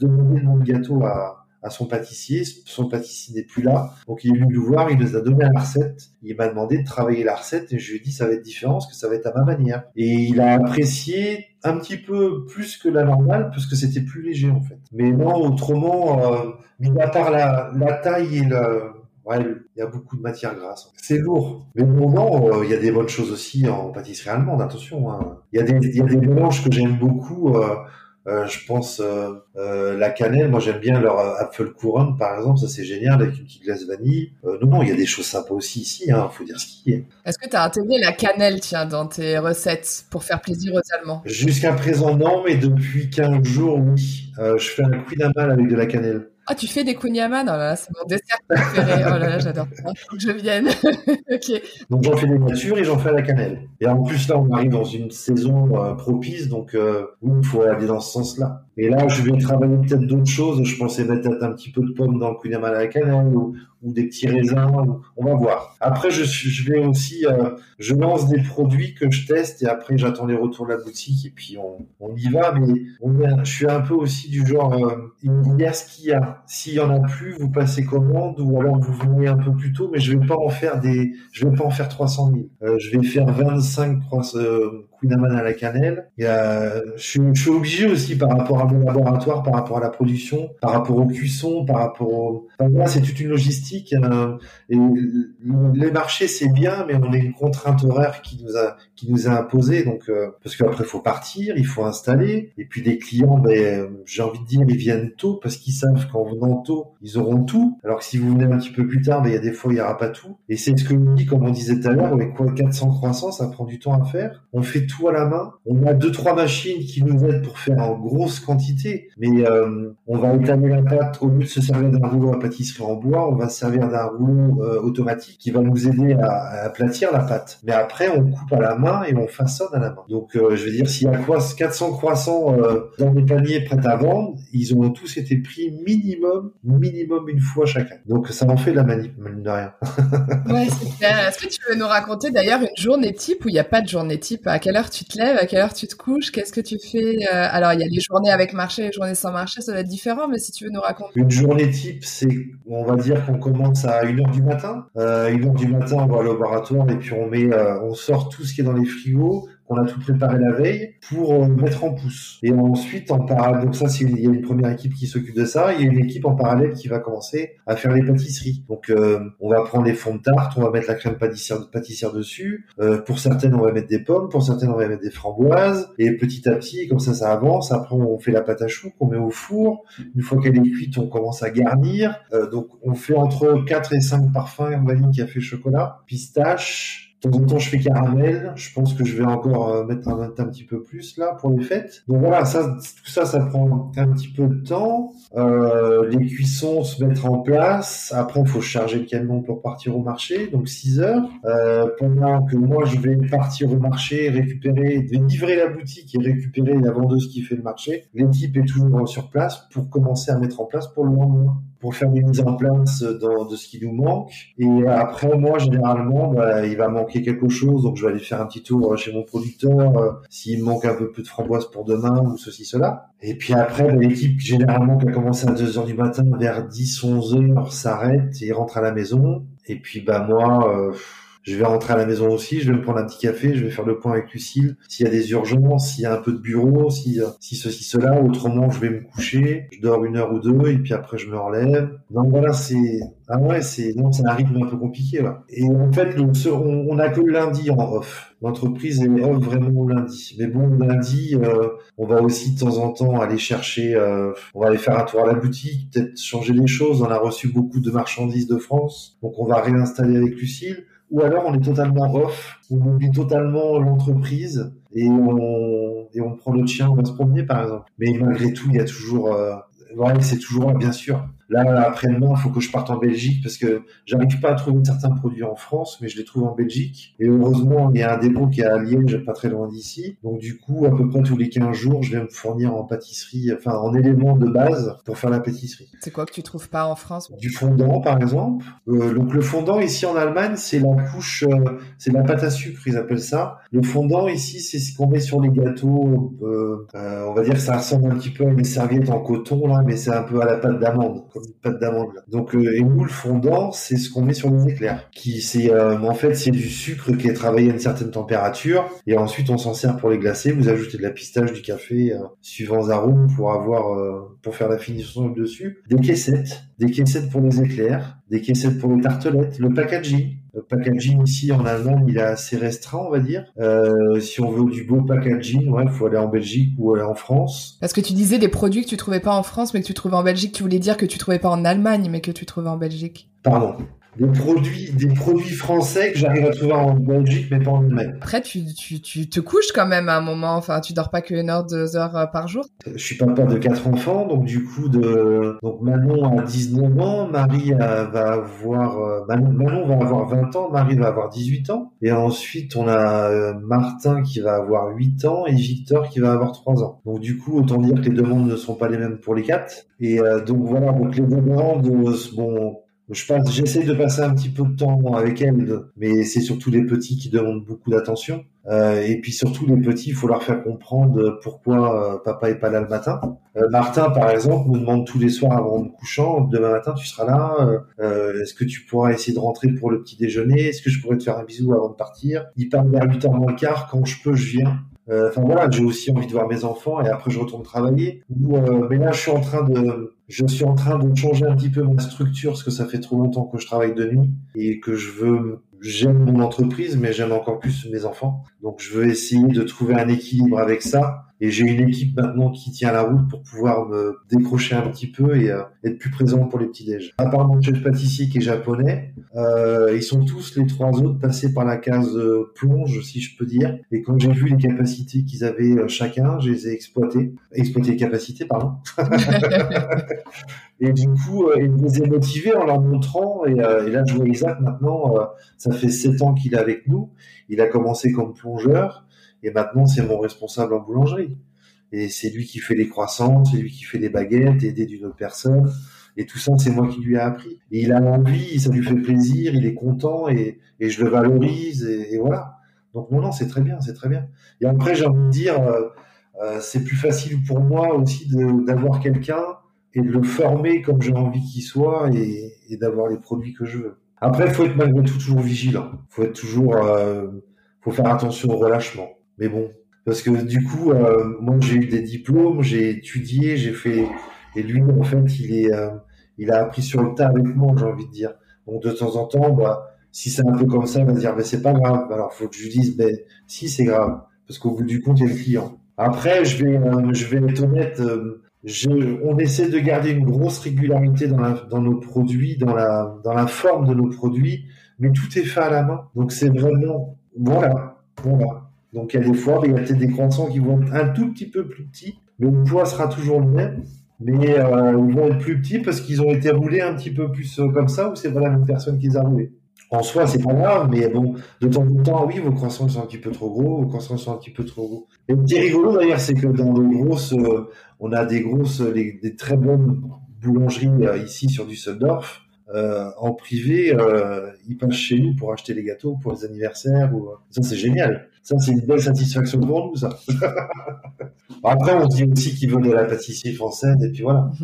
demandait de gâteau à, son pâtissier. Son pâtissier n'est plus là. Donc il est venu nous voir, il nous a donné la recette. Il m'a demandé de travailler la recette et je lui ai dit ça va être différent que ça va être à ma manière. Et il a apprécié un petit peu plus que la normale parce que c'était plus léger en fait. Mais non, autrement, euh, mis à part la, la taille et le, Ouais, il y a beaucoup de matière grasse. C'est lourd. Mais bon, non, euh, il y a des bonnes choses aussi en pâtisserie allemande, attention. Hein. Il, y a des, mélanges que j'aime beaucoup. Euh, je pense euh, la cannelle, moi j'aime bien leur Apfelkuchen par exemple, ça c'est génial avec une petite glace vanille. non, non, il y a des choses sympas aussi ici, hein, faut dire ce qui est. Est-ce que tu as intégré la cannelle tiens, dans tes recettes pour faire plaisir aux Allemands? Jusqu'à présent non, mais depuis 15 jours oui. je fais un queen avec de la cannelle. Ah, tu fais des kunyaman oh c'est mon dessert préféré. Oh là là, j'adore ça. Faut que je vienne. ok. Donc j'en fais des natures et j'en fais à la cannelle. Et en plus là, on arrive dans une saison euh, propice, donc euh, il faut aller dans ce sens-là. Et là, je vais travailler peut-être d'autres choses. Je pensais mettre un petit peu de pommes dans le kunyaman à la cannelle ou des petits raisins. On va voir. Après, je, je vais aussi, euh, je lance des produits que je teste et après j'attends les retours de la boutique et puis on, on y va. Mais je suis un peu aussi du genre, euh, il y a ce qu'il y a? S'il y en a plus, vous passez commande ou alors vous venez un peu plus tôt. Mais je vais pas en faire des, je vais pas en faire 300 000. Euh, je vais faire 25 euh, à la cannelle. Je, suis, je obligé aussi par rapport à mon laboratoire, par rapport à la production, par rapport aux cuissons, par rapport au... Enfin, c'est toute une logistique. Et les marchés, c'est bien, mais on a une contrainte horaire qui nous a, qui nous a imposé. Donc, euh, parce qu'après, il faut partir, il faut installer. Et puis, les clients, ben, j'ai envie de dire, ils viennent tôt parce qu'ils savent qu'en venant tôt, ils auront tout. Alors que si vous venez un petit peu plus tard, ben, il y a des fois, il n'y aura pas tout. Et c'est ce que nous dit, comme on disait tout à l'heure, avec quoi 400 croissants, ça prend du temps à faire. On fait tout à la main. On a deux trois machines qui nous aident pour faire en grosse quantité, mais euh, on va étaler la pâte au lieu de se servir d'un rouleau à pâtisserie en bois, on va se servir d'un rouleau euh, automatique qui va nous aider à, à, aplatir la pâte. Mais après, on coupe à la main et on façonne à la main. Donc, je veux dire, s'il y a quoi 400 croissants dans des paniers prêts à vendre, ils ont tous été pris minimum, minimum une fois chacun. Donc, ça en fait de la manip, de rien. ouais, c'est clair. Est-ce que tu veux nous raconter d'ailleurs une journée type où il n'y a pas de journée type? À quelle heure tu te lèves À quelle heure tu te couches Qu'est-ce que tu fais euh, Alors, il y a les journées avec marché, les journées sans marché, ça doit être différent, mais si tu veux nous raconter. Une journée type, c'est, on va dire qu'on commence à 1h du matin. Euh, 1h du matin, on va au laboratoire et puis on met, euh, on sort tout ce qui est dans les frigos on a tout préparé la veille pour euh, mettre en pouce. Et ensuite, en parallèle, donc ça, il y a une première équipe qui s'occupe de ça. Il y a une équipe en parallèle qui va commencer à faire les pâtisseries. Donc, euh, on va prendre les fonds de tarte, on va mettre la crème pâtissière, pâtissière dessus. Euh, pour certaines, on va mettre des pommes, pour certaines, on va mettre des framboises. Et petit à petit, comme ça, ça avance. Après, on fait la pâte à choux qu'on met au four. Une fois qu'elle est cuite, on commence à garnir. donc, on fait entre 4 et 5 parfums, vanille, café, chocolat, pistache, en temps, je fais caramel. Je pense que je vais encore euh, mettre un, un, petit peu plus là pour les fêtes. Donc voilà, ça, tout ça, ça prend un petit peu de temps. Euh, les cuissons se mettre en place. Après, il faut charger le camion pour partir au marché, donc 6 heures. Euh, pendant que moi, je vais partir au marché, récupérer, livrer la boutique et récupérer la vendeuse qui fait le marché. L'équipe est toujours sur place pour commencer à mettre en place pour le lendemain pour faire des mises en place de ce qui nous manque. Et après, moi, généralement, bah, il va manquer quelque chose, donc je vais aller faire un petit tour chez mon producteur, euh, s'il manque un peu plus de framboises pour demain ou ceci, cela. Et puis après, bah, l'équipe, généralement, qui a commencé à 2 heures du matin, vers 10, 11 heures, s'arrête et rentre à la maison. Et puis, bah, moi... Euh, je vais rentrer à la maison aussi, je vais me prendre un petit café, je vais faire le point avec Lucille. S'il y a des urgences, s'il y a un peu de bureau, si, si ceci, cela, autrement je vais me coucher, je dors une heure ou deux et puis après je me relève. Donc voilà, c'est ah ouais, c'est non, c'est un rythme un peu compliqué. Là. Et en fait, on, on a que le lundi en off. L'entreprise est off vraiment lundi. Mais bon, lundi, euh, on va aussi de temps en temps aller chercher, euh, on va aller faire un tour à la boutique, peut-être changer les choses. On a reçu beaucoup de marchandises de France, donc on va réinstaller avec Lucille ou alors on est totalement off, on oublie totalement l'entreprise et on, et on prend le chien, on va se promener par exemple. Mais malgré tout, il y a toujours, euh, ouais, c'est toujours bien sûr, Là, après-demain, il faut que je parte en Belgique parce que j'arrive pas à trouver certains produits en France, mais je les trouve en Belgique. Et heureusement, il y a un dépôt qui est à Liège, pas très loin d'ici. Donc, du coup, à peu près tous les 15 jours, je vais me fournir en pâtisserie, enfin, en éléments de base pour faire la pâtisserie. C'est quoi que tu trouves pas en France? Du fondant, par exemple. Euh, donc, le fondant, ici en Allemagne, c'est la couche, euh, c'est la pâte à sucre, ils appellent ça. Le fondant, ici, c'est ce qu'on met sur les gâteaux. Euh, euh, on va dire que ça ressemble un petit peu à une serviette en coton, là, mais c'est un peu à la pâte d'amande comme d'amande. Donc euh, et nous le fondant, c'est ce qu'on met sur les éclairs. Qui c'est euh, en fait c'est du sucre qui est travaillé à une certaine température et ensuite on s'en sert pour les glacer. Vous ajoutez de la pistache, du café, euh, suivant arômes pour avoir pour faire la finition dessus. Des caissettes, des caissettes pour les éclairs, des caissettes pour les tartelettes, le packaging le packaging ici en Allemagne, il est assez restreint, on va dire. Euh, si on veut du beau packaging, ouais, il faut aller en Belgique ou aller en France. Parce que tu disais des produits que tu trouvais pas en France, mais que tu trouvais en Belgique. Tu voulais dire que tu trouvais pas en Allemagne, mais que tu trouvais en Belgique. Pardon des produits, des produits français que j'arrive à trouver en Belgique, mais pas en Allemagne. Après, tu, tu, tu te couches quand même à un moment. Enfin, tu dors pas qu'une heure, deux heures euh, par jour. Je suis papa de quatre enfants, donc du coup, de, donc Manon a 19 ans, Marie va avoir, euh, Manon, va avoir 20 ans, Marie va avoir 18 ans. Et ensuite, on a euh, Martin qui va avoir 8 ans et Victor qui va avoir 3 ans. Donc du coup, autant dire que les demandes ne sont pas les mêmes pour les quatre. Et donc voilà, donc les demandes, bon, je pense, j'essaie de passer un petit peu de temps avec elle, mais c'est surtout les petits qui demandent beaucoup d'attention. Euh, et puis surtout les petits, il faut leur faire comprendre pourquoi euh, papa est pas là le matin. Euh, Martin, par exemple, me demande tous les soirs avant me couchant, demain matin tu seras là. Euh, est-ce que tu pourras essayer de rentrer pour le petit déjeuner? Est-ce que je pourrais te faire un bisou avant de partir? Il parle vers 8h moins le quart. Quand je peux, je viens. Enfin voilà, j'ai aussi envie de voir mes enfants et après je retourne travailler. mais là, je suis en train de Je suis en train de changer un petit peu ma structure parce que ça fait trop longtemps que je travaille de nuit et que je veux j'aime mon entreprise mais j'aime encore plus mes enfants. Donc je veux essayer de trouver un équilibre avec ça et j'ai une équipe maintenant qui tient la route pour pouvoir me décrocher un petit peu et euh, être plus présent pour les petits déj. À part mon chef pâtissier qui est japonais, euh, ils sont tous les trois autres passés par la case euh, plonge, si je peux dire. Et quand j'ai vu les capacités qu'ils avaient euh, chacun, je les ai exploitées. Exploité les capacités, pardon. et du coup, ils les ai motivés en leur montrant. Et, et là, je vois Isaac maintenant, ça fait sept ans qu'il est avec nous. Il a commencé comme plongeur. Et maintenant, c'est mon responsable en boulangerie. Et c'est lui qui fait les croissants, c'est lui qui fait les baguettes, aidé d'une autre personne. Et tout ça, c'est moi qui lui ai appris. Et il a envie, ça lui fait plaisir, il est content et, et je le valorise et, voilà. Donc non, non, c'est très bien, c'est très bien. Et après, j'ai envie de dire, euh, euh, c'est plus facile pour moi aussi d'avoir quelqu'un et de le former comme j'ai envie qu'il soit et, et d'avoir les produits que je veux. Après, il faut être malgré tout toujours vigilant. Il faut être toujours, euh, faut faire attention au relâchement. Mais bon, parce que du coup, euh, moi j'ai eu des diplômes, j'ai étudié, j'ai fait, et lui en fait, il est, euh, il a appris sur le tas avec moi, j'ai envie de dire. Donc de temps en temps, bah, si c'est un peu comme ça, il va dire, mais c'est pas grave. Alors faut que je lui dise, ben si c'est grave, parce qu'au bout du compte, il y a le client. Après, je vais, euh, je vais être honnête. Euh, je, on essaie de garder une grosse régularité dans, la, dans nos produits, dans la, dans la forme de nos produits, mais tout est fait à la main. Donc c'est vraiment, voilà, voilà. Donc il y a des fois, il y a peut-être des croissants qui vont être un tout petit peu plus petits, mais le poids sera toujours le même. Mais euh, ils vont être plus petits parce qu'ils ont été roulés un petit peu plus euh, comme ça, ou c'est pas la même personne qui les a roulés? En soi, c'est pas grave, mais bon, de temps en temps, oui, vos croissants sont un petit peu trop gros, vos croissants sont un petit peu trop gros. Et qui est rigolo d'ailleurs, c'est que dans nos grosses, euh, on a des grosses, des très bonnes boulangeries ici sur Düsseldorf. Euh, en privé, euh, ils passent chez nous pour acheter les gâteaux pour les anniversaires. Ou... Ça, c'est génial. Ça, c'est une belle satisfaction pour nous, ça. Après, on dit aussi qu'ils veulent de la pâtisserie française, et puis voilà.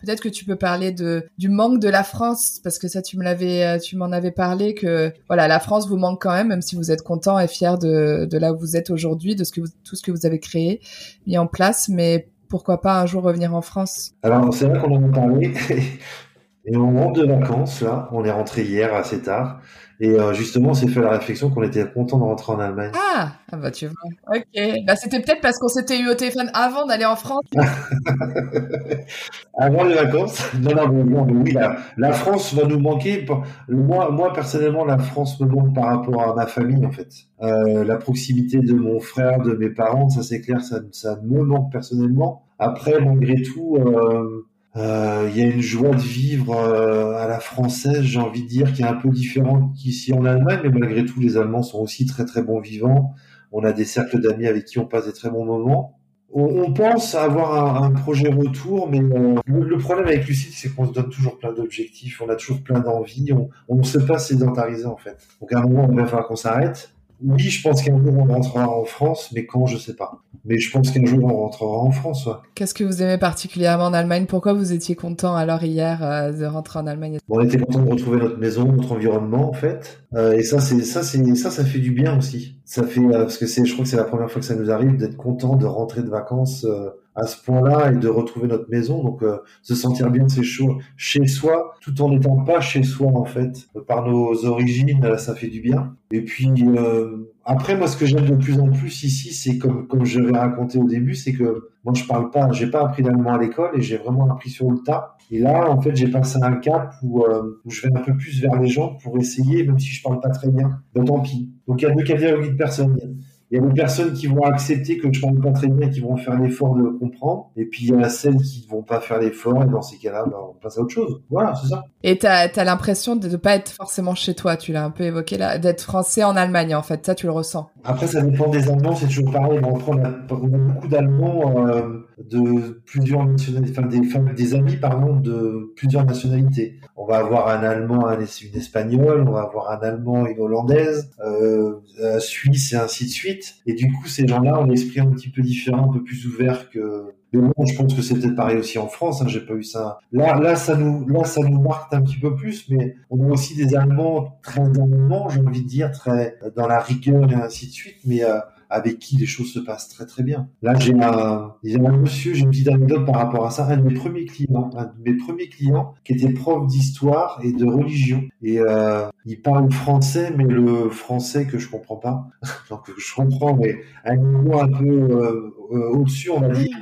Peut-être que tu peux parler de du manque de la France parce que ça tu me l'avais euh, tu m'en avais parlé que voilà la France vous manque quand même même si vous êtes content et fier de, de là où vous êtes aujourd'hui de ce que vous, tout ce que vous avez créé mis en place mais pourquoi pas un jour revenir en France? Alors c'est vrai qu'on en a parlé et on rentre de vacances là on est rentré hier assez tard et euh, justement, on s'est fait la réflexion qu'on était content de rentrer en Allemagne. Ah, ah bah tu vois. Ok. Bah, c'était peut-être parce qu'on s'était eu au téléphone avant d'aller en France. avant les vacances. Non, non, mais, non, mais oui, la, la, France va nous manquer. Moi, moi, personnellement, la France me manque par rapport à ma famille, en fait. Euh, la proximité de mon frère, de mes parents, ça c'est clair, ça, ça me manque personnellement. Après, malgré tout, euh, euh, il y a une joie de vivre euh, à la française, j'ai envie de dire, qui est un peu différente qu'ici en Allemagne, mais malgré tout, les Allemands sont aussi très très bons vivants. On a des cercles d'amis avec qui on passe des très bons moments. On, on pense avoir un, projet retour, mais euh, le, problème avec Lucide, c'est qu'on se donne toujours plein d'objectifs, on a toujours plein d'envies, on ne sait pas sédentariser en fait. Donc à un moment, il va falloir qu'on s'arrête. Oui, je pense qu'un jour on rentrera en France, mais quand, je sais pas. Mais je pense qu'un jour on rentrera en France. Ouais. Qu'est-ce que vous aimez particulièrement en Allemagne? Pourquoi vous étiez content alors hier euh, de rentrer en Allemagne? Bon, On était content de retrouver notre maison, notre environnement en fait. Euh, et ça, c'est ça, c'est ça, ça fait du bien aussi. Ça fait euh, parce que c'est, je crois que c'est la première fois que ça nous arrive d'être content de rentrer de vacances euh, à ce point-là et de retrouver notre maison. Donc, euh, se sentir bien c'est chaud chez soi, tout en n'étant pas chez soi en fait. Par nos origines, ça fait du bien. Et puis euh, après, moi, ce que j'aime de plus en plus ici, c'est comme comme je l'ai raconté au début, c'est que moi, je parle pas, j'ai pas appris l'allemand à l'école et j'ai vraiment appris sur le tas. Et là, en fait, j'ai passé un cap où, euh, où, je vais un peu plus vers les gens pour essayer, même si je parle pas très bien. Ben tant pis. Donc, il y a deux catégories de personnes. Il y a des personnes qui vont accepter que je parle pas très bien, qui vont faire l'effort de le comprendre. Et puis, il y a celles qui vont pas faire l'effort. Et dans ces cas-là, ben, on passe à autre chose. Voilà, c'est ça. Et tu as, l'impression de ne pas être forcément chez toi. Tu l'as un peu évoqué là, d'être français en Allemagne, en fait. Ça, tu le ressens. Après, ça dépend des Allemands. C'est toujours pareil. on, on, a, beaucoup d'Allemands euh, de plusieurs nationalités, des, enfin, des amis, de plusieurs nationalités. On va avoir un Allemand, un, une Espagnole, on va avoir un Allemand, une Hollandaise, euh, un Suisse et ainsi de suite. Et du coup, ces gens-là ont l'esprit un petit peu différent, un peu plus ouvert que mais bon, je pense que c'est peut-être pareil aussi en France. Hein, J'ai pas eu ça. Là, là, ça nous, là, ça nous marque un petit peu plus. Mais on a aussi des Allemands très le j'ai envie de dire, très dans la rigueur et ainsi de suite. Mais euh, avec qui les choses se passent très très bien. Là, j'ai un, un monsieur, j'ai une petite anecdote par rapport à ça, un de mes premiers clients, un de mes premiers clients qui était prof d'histoire et de religion. Et euh, il parle français, mais le français que je comprends pas. Donc je comprends, mais un niveau un peu euh, euh, au-dessus, on va dire.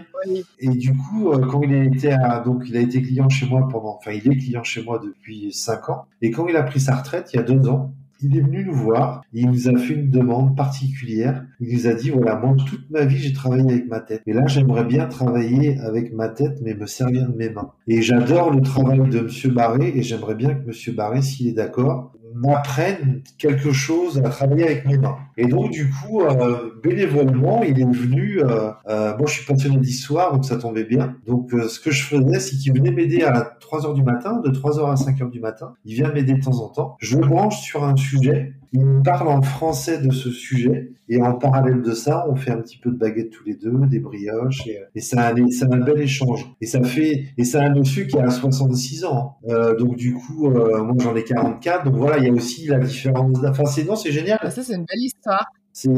Et du coup, euh, quand il a été à, donc il a été client chez moi pendant, enfin il est client chez moi depuis cinq ans. Et quand il a pris sa retraite il y a deux ans, il est venu nous voir, il nous a fait une demande particulière. Il nous a dit, voilà, moi, toute ma vie, j'ai travaillé avec ma tête. Et là, j'aimerais bien travailler avec ma tête, mais me servir de mes mains. Et j'adore le travail de Monsieur Barré, et j'aimerais bien que Monsieur Barré, s'il est d'accord, m'apprenne quelque chose à travailler avec mes mains. Et donc du coup, euh, bénévolement, il est venu. Euh, euh, moi, je suis passionné d'histoire, donc ça tombait bien. Donc ce que je faisais, c'est qu'il venait m'aider à 3 heures du matin, de 3 heures à 5 heures du matin. Il vient m'aider de temps en temps. Je le branche sur un sujet. Il me parle en français de ce sujet. Et en parallèle de ça, on fait un petit peu de baguettes tous les deux, des brioches, et, et c'est un, un, bel échange. Et ça fait, et c'est un monsieur qui a 66 ans. Euh, donc du coup, euh, moi j'en ai 44. Donc voilà, il y a aussi la différence. Enfin, c'est non, c'est génial. Ça, c'est une belle histoire. C'est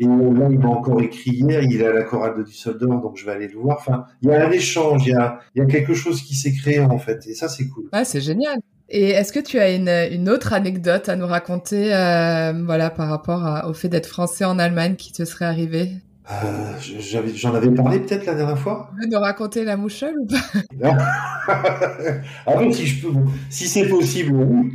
et là, il m'a encore écrit hier, il est à la chorale de Düsseldorf, donc je vais aller le voir. Enfin, il y a un échange, il y a, il y a quelque chose qui s'est créé en fait, et ça, c'est cool. Ouais, c'est génial. Et est-ce que tu as une, une, autre anecdote à nous raconter, euh, voilà, par rapport à, au fait d'être français en Allemagne qui te serait arrivé? Euh, J'en avais parlé peut-être la dernière fois. Tu veux nous raconter la mouchole ou pas? Ah oui, si je peux, si c'est possible, oui.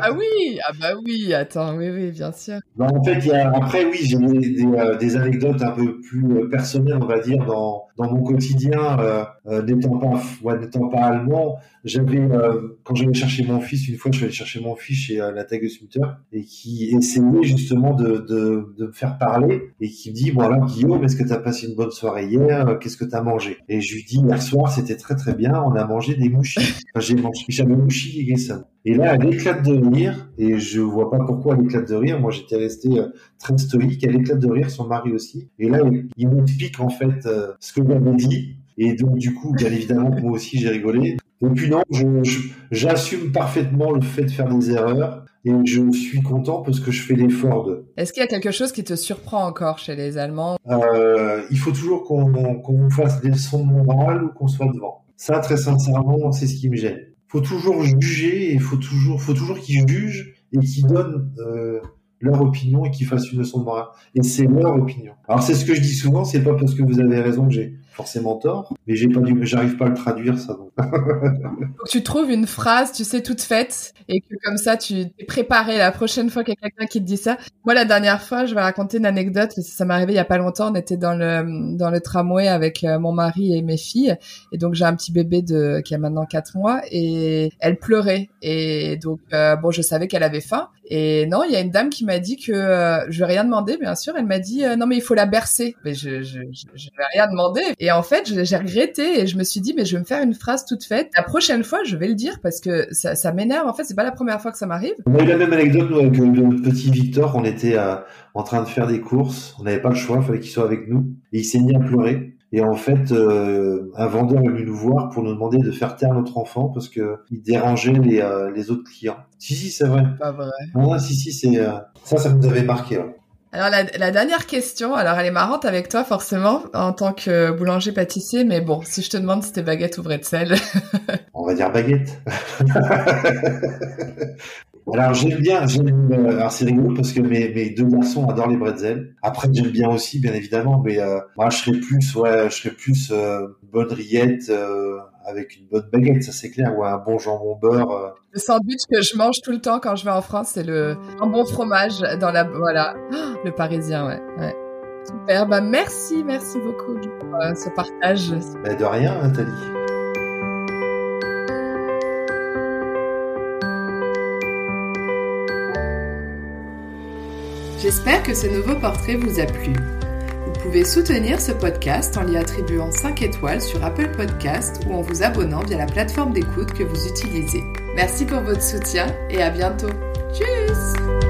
ah oui, ah bah oui, attends, oui, oui, bien sûr. Bah, en fait, il y a, après, oui, j'ai des, des, euh, des, anecdotes un peu plus euh, personnelles, on va dire, dans, dans mon quotidien, euh, euh n'étant pas, n'étant allemand. Euh, quand j'allais chercher mon fils, une fois, je suis allé chercher mon fils chez la Tagesmutter et qui essayait justement de, me faire parler et qui me dit, bon alors Guillaume, est-ce que tu as passé une bonne soirée hier? Qu'est-ce que tu as mangé? Et je lui dis, hier soir, c'était très très bien, on a mangé des mouchis. J'ai mangé, j'avais mouchis et ça. Et là, elle éclate de rire, et je vois pas pourquoi elle éclate de rire. Moi, j'étais resté très stoïque. Elle éclate de rire, son mari aussi. Et là, il m'explique en fait euh, ce que j'avais dit. Et donc, du coup, bien évidemment, moi aussi, j'ai rigolé. Et puis non, j'assume parfaitement le fait de faire des erreurs et je suis content parce que je fais l'effort de. Est-ce qu'il y a quelque chose qui te surprend encore chez les Allemands? Euh, Il faut toujours qu'on qu fasse des leçons de morale ou qu'on soit devant. Ça, très sincèrement, c'est ce qui me gêne. Faut toujours juger et faut toujours, faut toujours qu'ils jugent et qu'ils donnent euh, leur opinion et qu'ils fassent une leçon de morale. Et c'est leur opinion. Alors c'est ce que je dis souvent, c'est pas parce que vous avez raison que j'ai forcément tort, mais j'ai pas du, j'arrive pas à le traduire ça. Donc. donc tu trouves une phrase, tu sais, toute faite, et que comme ça tu t'es préparé la prochaine fois qu'il y a quelqu'un qui te dit ça. Moi la dernière fois, je vais raconter une anecdote, que ça m'est arrivé il y a pas longtemps. On était dans le dans le tramway avec euh, mon mari et mes filles, et donc j'ai un petit bébé qui a maintenant quatre mois, et elle pleurait, et donc euh, bon, je savais qu'elle avait faim, et non, il y a une dame qui m'a dit que euh, je vais rien demander, bien sûr. Elle m'a dit euh, non mais il faut la bercer. Mais je je je, vais rien demander. Et en fait, j'ai regretté et je me suis dit mais je vais me faire une phrase toute faite. La prochaine fois, je vais le dire parce que ça, m'énerve. En fait, c'est pas la première fois que ça m'arrive. On a la même anecdote avec le petit Victor. On était euh, en train de faire des courses. On n'avait pas le choix, il fallait qu'il soit avec nous. Et il s'est mis à pleurer. Et en fait, euh, un vendeur est venu nous voir pour nous demander de faire taire notre enfant parce que il dérangeait les, euh, les autres clients. Si, si, c'est vrai. Pas vrai. Ah, si, si, c'est euh, ça, ça nous avait marqué. Ouais. Alors la, dernière question, alors elle est marrante avec toi forcément en tant que boulanger pâtissier, mais bon, si je te demande si c'était baguette ou bretzel. On va dire baguette. Alors j'aime bien, j'aime, alors c'est rigolo parce que mes, deux garçons adorent les bretzels. Après j'aime bien aussi, bien évidemment, mais euh, moi je serais plus, ouais, je serais plus euh, bonne euh, avec une bonne baguette, ça c'est clair, ou un bon jambon beurre. Euh. Le sandwich que je mange tout le temps quand je vais en France, c'est le un bon fromage dans la, voilà, le parisien, ouais. ouais. Super, bah merci, merci beaucoup pour euh, ce partage. Bah de rien, Nathalie. J'espère que ce nouveau portrait vous a plu. Vous pouvez soutenir ce podcast en lui attribuant 5 étoiles sur Apple Podcast ou en vous abonnant via la plateforme d'écoute que vous utilisez. Merci pour votre soutien et à bientôt. Tchuss